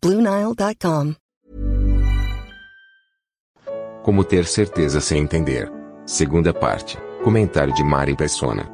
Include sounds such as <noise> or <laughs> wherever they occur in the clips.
BlueNile.com. Como ter certeza sem entender. Segunda parte. Comentário de Mari Persona.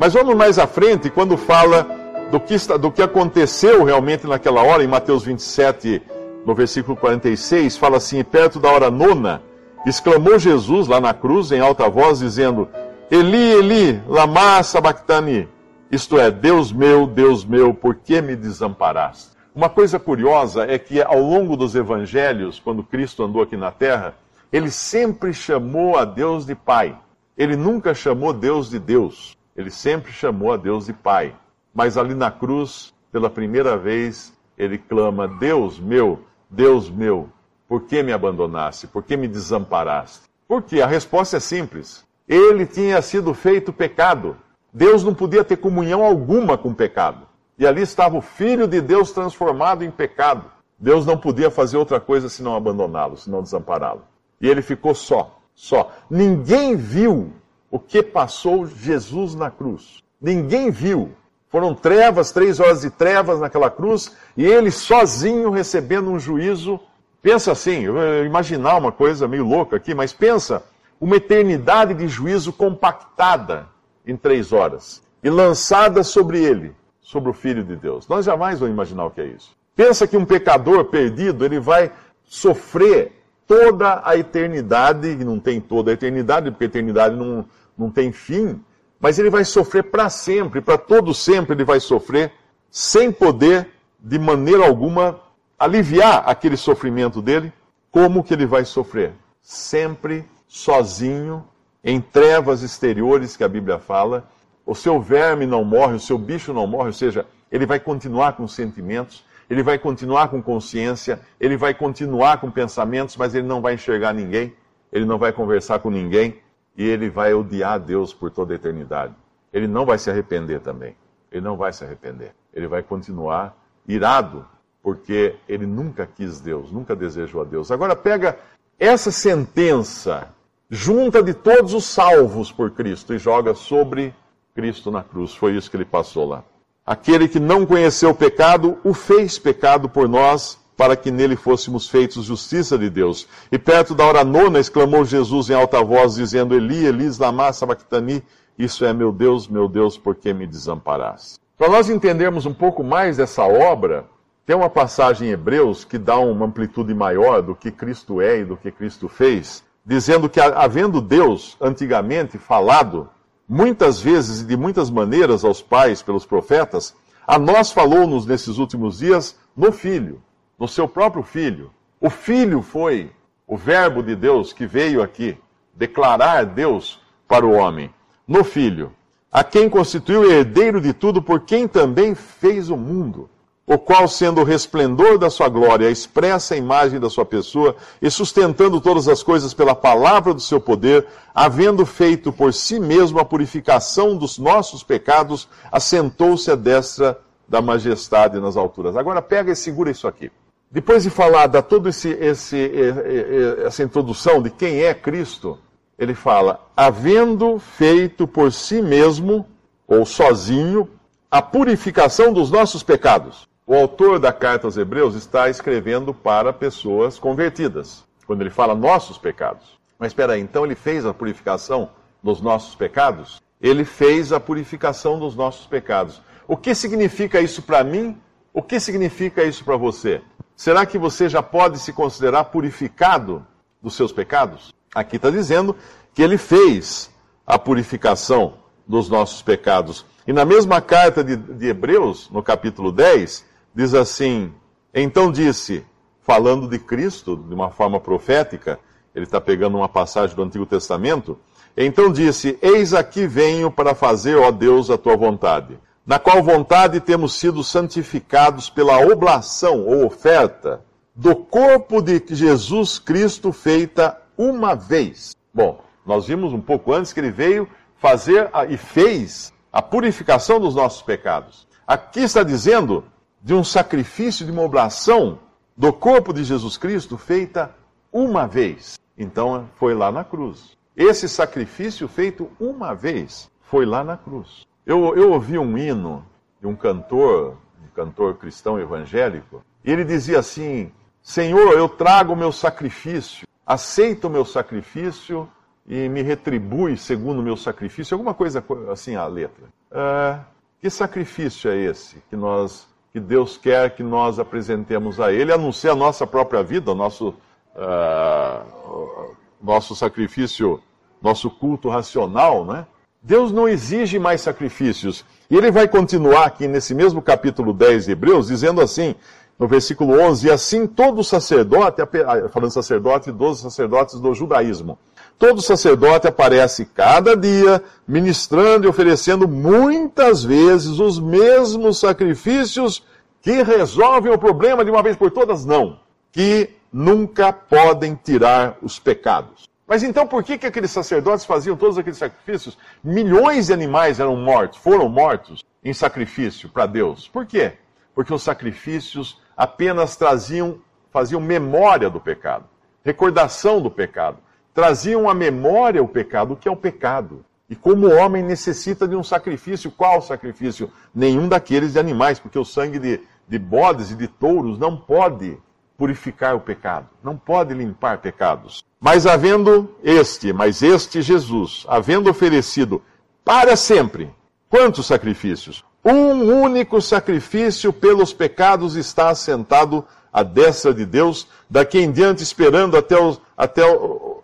Mas vamos mais à frente, quando fala do que, está, do que aconteceu realmente naquela hora, em Mateus 27, no versículo 46, fala assim: perto da hora nona, exclamou Jesus lá na cruz, em alta voz, dizendo: Eli, Eli, lama sabachthani. Isto é, Deus meu, Deus meu, por que me desamparaste? Uma coisa curiosa é que ao longo dos evangelhos, quando Cristo andou aqui na terra, ele sempre chamou a Deus de Pai. Ele nunca chamou Deus de Deus. Ele sempre chamou a Deus de Pai. Mas ali na cruz, pela primeira vez, ele clama: Deus meu, Deus meu, por que me abandonaste? Por que me desamparaste? Porque a resposta é simples. Ele tinha sido feito pecado. Deus não podia ter comunhão alguma com o pecado. E ali estava o Filho de Deus transformado em pecado. Deus não podia fazer outra coisa senão abandoná-lo, senão desampará-lo. E ele ficou só, só. Ninguém viu o que passou Jesus na cruz. Ninguém viu. Foram trevas, três horas de trevas naquela cruz, e ele sozinho recebendo um juízo. Pensa assim, imaginar uma coisa meio louca aqui, mas pensa uma eternidade de juízo compactada em três horas e lançada sobre ele sobre o Filho de Deus. Nós jamais vamos imaginar o que é isso. Pensa que um pecador perdido, ele vai sofrer toda a eternidade, e não tem toda a eternidade, porque a eternidade não, não tem fim, mas ele vai sofrer para sempre, para todo sempre ele vai sofrer, sem poder, de maneira alguma, aliviar aquele sofrimento dele. Como que ele vai sofrer? Sempre sozinho, em trevas exteriores que a Bíblia fala, o seu verme não morre, o seu bicho não morre, ou seja, ele vai continuar com sentimentos, ele vai continuar com consciência, ele vai continuar com pensamentos, mas ele não vai enxergar ninguém, ele não vai conversar com ninguém e ele vai odiar Deus por toda a eternidade. Ele não vai se arrepender também. Ele não vai se arrepender. Ele vai continuar irado, porque ele nunca quis Deus, nunca desejou a Deus. Agora pega essa sentença, junta de todos os salvos por Cristo e joga sobre Cristo na cruz. Foi isso que ele passou lá. Aquele que não conheceu o pecado, o fez pecado por nós, para que nele fôssemos feitos justiça de Deus. E perto da hora nona, exclamou Jesus em alta voz, dizendo: Eli, Eli, lama sabachthani, isso é, meu Deus, meu Deus, por que me desamparaste? Para nós entendermos um pouco mais dessa obra, tem uma passagem em Hebreus que dá uma amplitude maior do que Cristo é e do que Cristo fez, dizendo que, havendo Deus antigamente falado muitas vezes e de muitas maneiras aos pais pelos profetas, a nós falou-nos nesses últimos dias no Filho, no seu próprio Filho. O Filho foi o Verbo de Deus que veio aqui declarar Deus para o homem. No Filho, a quem constituiu herdeiro de tudo, por quem também fez o mundo o qual, sendo o resplendor da sua glória, expressa a imagem da sua pessoa, e sustentando todas as coisas pela palavra do seu poder, havendo feito por si mesmo a purificação dos nossos pecados, assentou-se à destra da majestade nas alturas. Agora pega e segura isso aqui. Depois de falar da toda essa introdução de quem é Cristo, ele fala, havendo feito por si mesmo, ou sozinho, a purificação dos nossos pecados o autor da carta aos Hebreus está escrevendo para pessoas convertidas, quando ele fala nossos pecados. Mas espera aí, então ele fez a purificação dos nossos pecados? Ele fez a purificação dos nossos pecados. O que significa isso para mim? O que significa isso para você? Será que você já pode se considerar purificado dos seus pecados? Aqui está dizendo que ele fez a purificação dos nossos pecados. E na mesma carta de, de Hebreus, no capítulo 10, diz assim: Então disse, falando de Cristo de uma forma profética, ele está pegando uma passagem do Antigo Testamento. Então disse: Eis aqui venho para fazer, ó Deus, a tua vontade, na qual vontade temos sido santificados pela oblação ou oferta do corpo de Jesus Cristo feita uma vez. Bom, nós vimos um pouco antes que ele veio fazer a, e fez a purificação dos nossos pecados. Aqui está dizendo de um sacrifício, de uma oblação do corpo de Jesus Cristo feita uma vez. Então foi lá na cruz. Esse sacrifício feito uma vez foi lá na cruz. Eu, eu ouvi um hino de um cantor, um cantor cristão evangélico, e ele dizia assim: Senhor, eu trago o meu sacrifício, aceita o meu sacrifício e me retribui segundo o meu sacrifício. Alguma coisa assim a letra. É, que sacrifício é esse que nós, que Deus quer que nós apresentemos a Ele, a não ser a nossa própria vida, o nosso, uh, nosso sacrifício, nosso culto racional, né? Deus não exige mais sacrifícios. E ele vai continuar aqui nesse mesmo capítulo 10 de Hebreus, dizendo assim: no versículo 11, e assim todo sacerdote, falando sacerdote, dos sacerdotes do judaísmo, todo sacerdote aparece cada dia ministrando e oferecendo muitas vezes os mesmos sacrifícios que resolvem o problema de uma vez por todas? Não, que nunca podem tirar os pecados. Mas então por que, que aqueles sacerdotes faziam todos aqueles sacrifícios? Milhões de animais eram mortos, foram mortos em sacrifício para Deus. Por quê? Porque os sacrifícios apenas traziam, faziam memória do pecado, recordação do pecado. Traziam à memória o pecado, o que é o pecado. E como o homem necessita de um sacrifício, qual sacrifício? Nenhum daqueles de animais, porque o sangue de, de bodes e de touros não pode purificar o pecado, não pode limpar pecados. Mas havendo este, mas este Jesus, havendo oferecido para sempre, quantos sacrifícios? Um único sacrifício pelos pecados está assentado à destra de Deus, daqui em diante esperando até, até,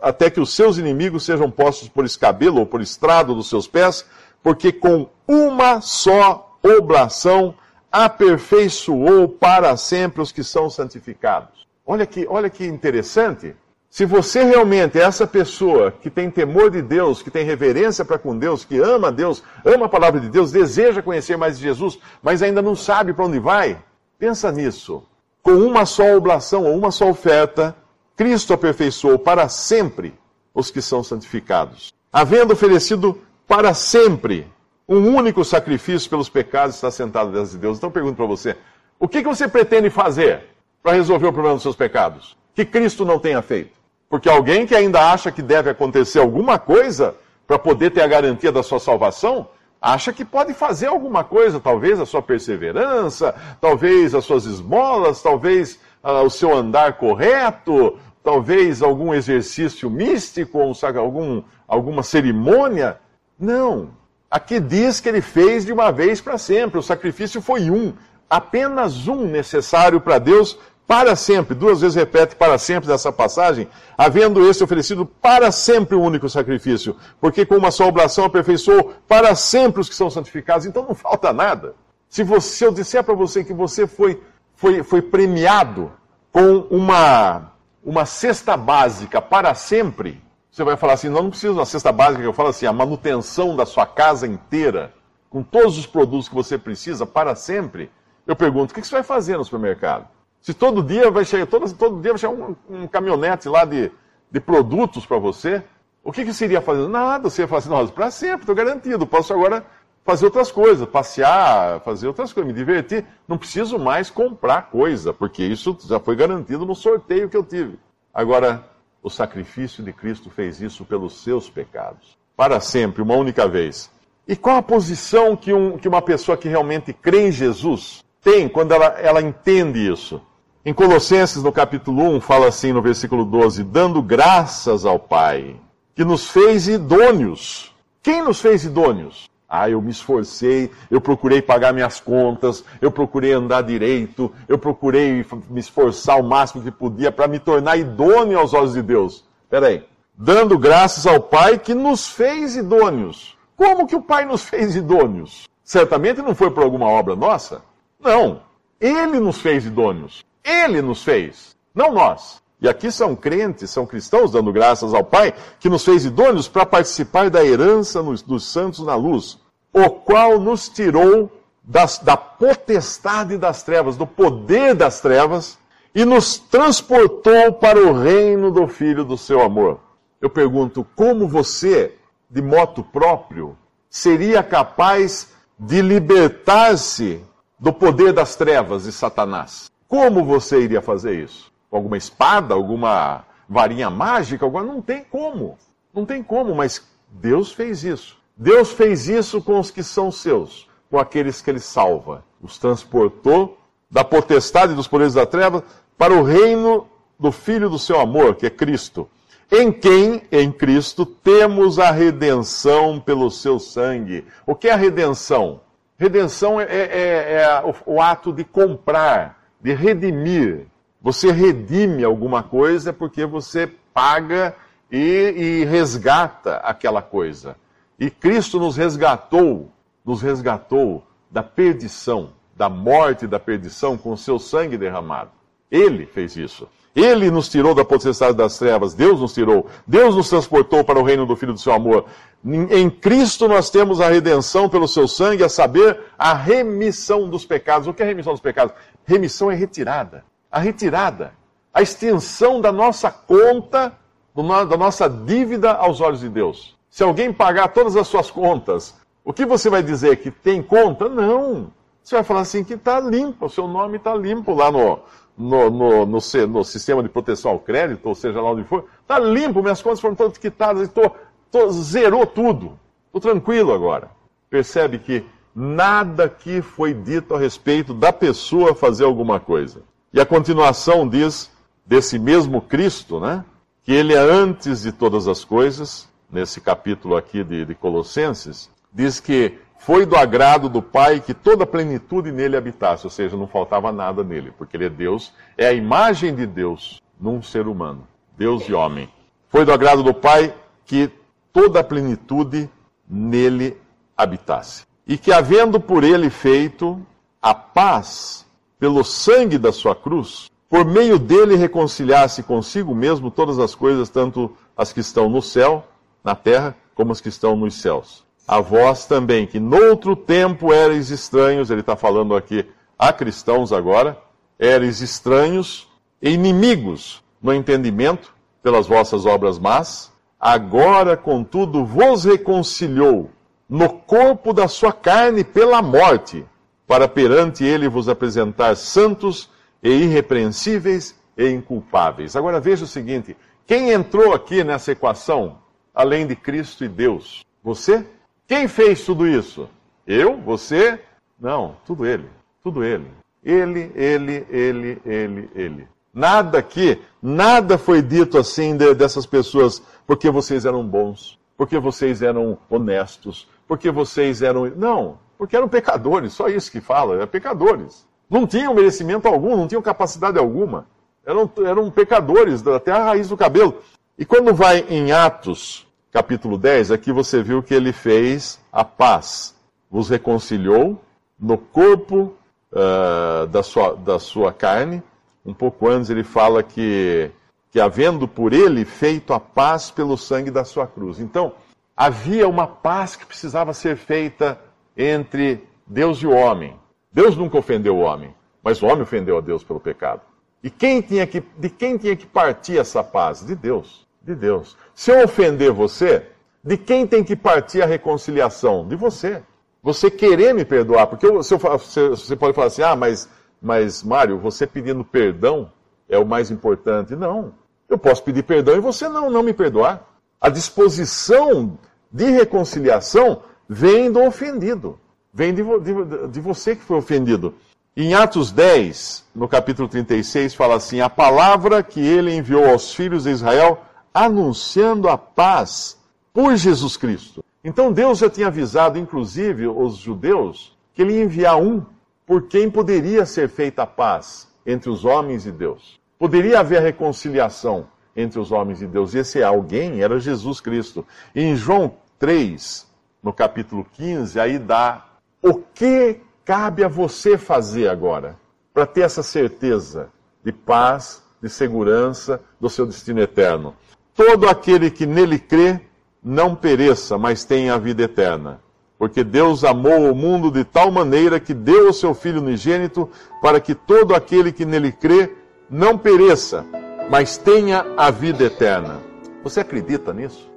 até que os seus inimigos sejam postos por escabelo ou por estrado dos seus pés, porque com uma só oblação aperfeiçoou para sempre os que são santificados. Olha que, olha que interessante. Se você realmente é essa pessoa que tem temor de Deus, que tem reverência para com Deus, que ama Deus, ama a palavra de Deus, deseja conhecer mais de Jesus, mas ainda não sabe para onde vai, pensa nisso. Com uma só oblação ou uma só oferta, Cristo aperfeiçoou para sempre os que são santificados. Havendo oferecido para sempre um único sacrifício pelos pecados, está sentado diante de Deus. Então eu pergunto para você: o que, você pretende fazer para resolver o problema dos seus pecados? Que Cristo não tenha feito? Porque alguém que ainda acha que deve acontecer alguma coisa para poder ter a garantia da sua salvação, acha que pode fazer alguma coisa, talvez a sua perseverança, talvez as suas esmolas, talvez uh, o seu andar correto, talvez algum exercício místico, algum, alguma cerimônia. Não. Aqui diz que ele fez de uma vez para sempre. O sacrifício foi um, apenas um necessário para Deus para sempre, duas vezes repete para sempre nessa passagem, havendo esse oferecido para sempre o um único sacrifício, porque com uma só oblação aperfeiçoou para sempre os que são santificados, então não <laughs> falta nada. Se, você, se eu disser para você que você foi, foi, foi premiado com uma, uma cesta básica para sempre, você vai falar assim, não, não precisa de uma cesta básica, eu falo assim, a manutenção da sua casa inteira, com todos os produtos que você precisa para sempre, eu pergunto, o que você vai fazer no supermercado? Se todo dia vai chegar, todo, todo dia vai chegar um, um caminhonete lá de, de produtos para você, o que, que você iria fazer? Nada, você ia falar assim, para sempre, estou garantido, posso agora fazer outras coisas, passear, fazer outras coisas, me divertir. Não preciso mais comprar coisa, porque isso já foi garantido no sorteio que eu tive. Agora, o sacrifício de Cristo fez isso pelos seus pecados, para sempre, uma única vez. E qual a posição que, um, que uma pessoa que realmente crê em Jesus tem quando ela, ela entende isso? Em Colossenses, no capítulo 1, fala assim no versículo 12: dando graças ao Pai, que nos fez idôneos. Quem nos fez idôneos? Ah, eu me esforcei, eu procurei pagar minhas contas, eu procurei andar direito, eu procurei me esforçar o máximo que podia para me tornar idôneo aos olhos de Deus. Peraí. Dando graças ao Pai que nos fez idôneos. Como que o Pai nos fez idôneos? Certamente não foi por alguma obra nossa. Não. Ele nos fez idôneos. Ele nos fez, não nós. E aqui são crentes, são cristãos dando graças ao Pai, que nos fez idôneos para participar da herança dos santos na luz, o qual nos tirou das, da potestade das trevas, do poder das trevas, e nos transportou para o reino do Filho do seu amor. Eu pergunto, como você, de moto próprio, seria capaz de libertar-se do poder das trevas de Satanás? Como você iria fazer isso? Alguma espada, alguma varinha mágica? Alguma... Não tem como. Não tem como, mas Deus fez isso. Deus fez isso com os que são seus, com aqueles que ele salva. Os transportou da potestade dos poderes da treva para o reino do Filho do seu amor, que é Cristo. Em quem, em Cristo, temos a redenção pelo seu sangue. O que é a redenção? Redenção é, é, é o, o ato de comprar, de redimir. Você redime alguma coisa porque você paga e, e resgata aquela coisa. E Cristo nos resgatou, nos resgatou da perdição, da morte e da perdição com o seu sangue derramado. Ele fez isso. Ele nos tirou da potestade das trevas, Deus nos tirou, Deus nos transportou para o reino do Filho do seu amor. Em Cristo nós temos a redenção pelo seu sangue, a saber, a remissão dos pecados. O que é remissão dos pecados? Remissão é retirada. A retirada, a extensão da nossa conta, da nossa dívida aos olhos de Deus. Se alguém pagar todas as suas contas, o que você vai dizer? Que tem conta? Não. Você vai falar assim que está limpo, o seu nome está limpo lá no, no, no, no, no, sistema de proteção ao crédito, ou seja lá onde for. Está limpo, minhas contas foram todas quitadas, tô, tô, zerou tudo. Estou tranquilo agora. Percebe que nada aqui foi dito a respeito da pessoa fazer alguma coisa. E a continuação diz desse mesmo Cristo, né? Que ele é antes de todas as coisas, nesse capítulo aqui de, de Colossenses, diz que foi do agrado do Pai que toda a plenitude nele habitasse, ou seja, não faltava nada nele, porque ele é Deus, é a imagem de Deus num ser humano, Deus e homem. Foi do agrado do Pai que toda a plenitude nele habitasse. E que, havendo por ele feito a paz pelo sangue da sua cruz, por meio dele reconciliasse consigo mesmo todas as coisas, tanto as que estão no céu na terra como os que estão nos céus. A vós também, que noutro tempo eres estranhos, ele está falando aqui a cristãos agora, eres estranhos e inimigos no entendimento pelas vossas obras más, agora, contudo, vos reconciliou no corpo da sua carne pela morte, para perante ele vos apresentar santos e irrepreensíveis e inculpáveis. Agora veja o seguinte: quem entrou aqui nessa equação além de Cristo e Deus? Você? Quem fez tudo isso? Eu? Você? Não, tudo ele. Tudo ele. Ele, ele, ele, ele, ele. Nada aqui, nada foi dito assim de, dessas pessoas porque vocês eram bons, porque vocês eram honestos, porque vocês eram. Não, porque eram pecadores, só isso que fala, eram pecadores. Não tinham merecimento algum, não tinham capacidade alguma. Eram, eram pecadores, até a raiz do cabelo. E quando vai em Atos, capítulo 10, aqui você viu que ele fez a paz, vos reconciliou no corpo uh, da, sua, da sua carne. Um pouco antes ele fala que, que, havendo por ele feito a paz pelo sangue da sua cruz. Então, havia uma paz que precisava ser feita entre Deus e o homem. Deus nunca ofendeu o homem, mas o homem ofendeu a Deus pelo pecado. E quem tinha que, de quem tinha que partir essa paz? De Deus de Deus. Se eu ofender você, de quem tem que partir a reconciliação? De você. Você querer me perdoar. Porque eu, se eu, você pode falar assim, ah, mas, mas Mário, você pedindo perdão é o mais importante. Não. Eu posso pedir perdão e você não, não me perdoar. A disposição de reconciliação vem do ofendido. Vem de, de, de você que foi ofendido. Em Atos 10, no capítulo 36, fala assim: A palavra que ele enviou aos filhos de Israel anunciando a paz por Jesus Cristo. Então Deus já tinha avisado, inclusive, os judeus, que ele ia enviar um por quem poderia ser feita a paz entre os homens e Deus. Poderia haver reconciliação entre os homens e Deus. E esse alguém era Jesus Cristo. E em João 3, no capítulo 15, aí dá o que cabe a você fazer agora para ter essa certeza de paz, de segurança do seu destino eterno todo aquele que nele crê não pereça, mas tenha a vida eterna. Porque Deus amou o mundo de tal maneira que deu o seu Filho unigênito para que todo aquele que nele crê não pereça, mas tenha a vida eterna. Você acredita nisso?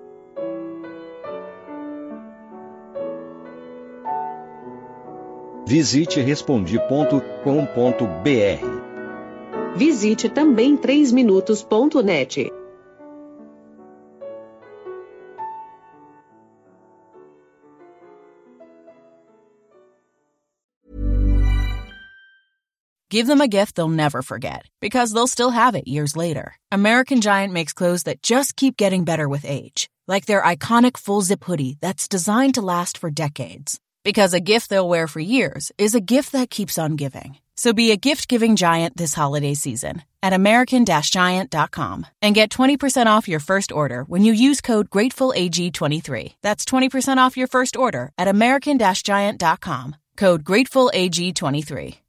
Visite respondi.com.br. Visite também 3minutos.net. Give them a gift they'll never forget because they'll still have it years later. American Giant makes clothes that just keep getting better with age, like their iconic full zip hoodie that's designed to last for decades. Because a gift they'll wear for years is a gift that keeps on giving. So be a gift giving giant this holiday season at American Giant.com and get 20% off your first order when you use code GratefulAG23. That's 20% off your first order at American Giant.com. Code GratefulAG23.